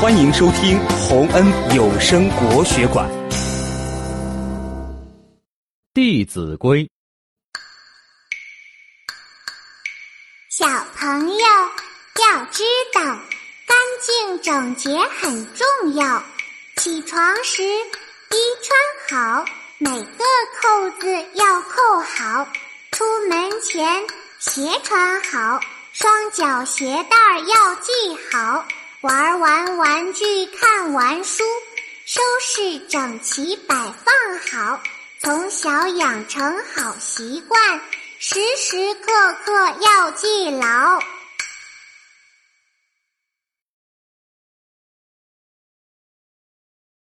欢迎收听洪恩有声国学馆《弟子规》。小朋友要知道，干净整洁很重要。起床时衣穿好，每个扣子要扣好。出门前鞋穿好，双脚鞋带要系好。玩完玩具，看完书，收拾整齐摆放好。从小养成好习惯，时时刻刻要记牢。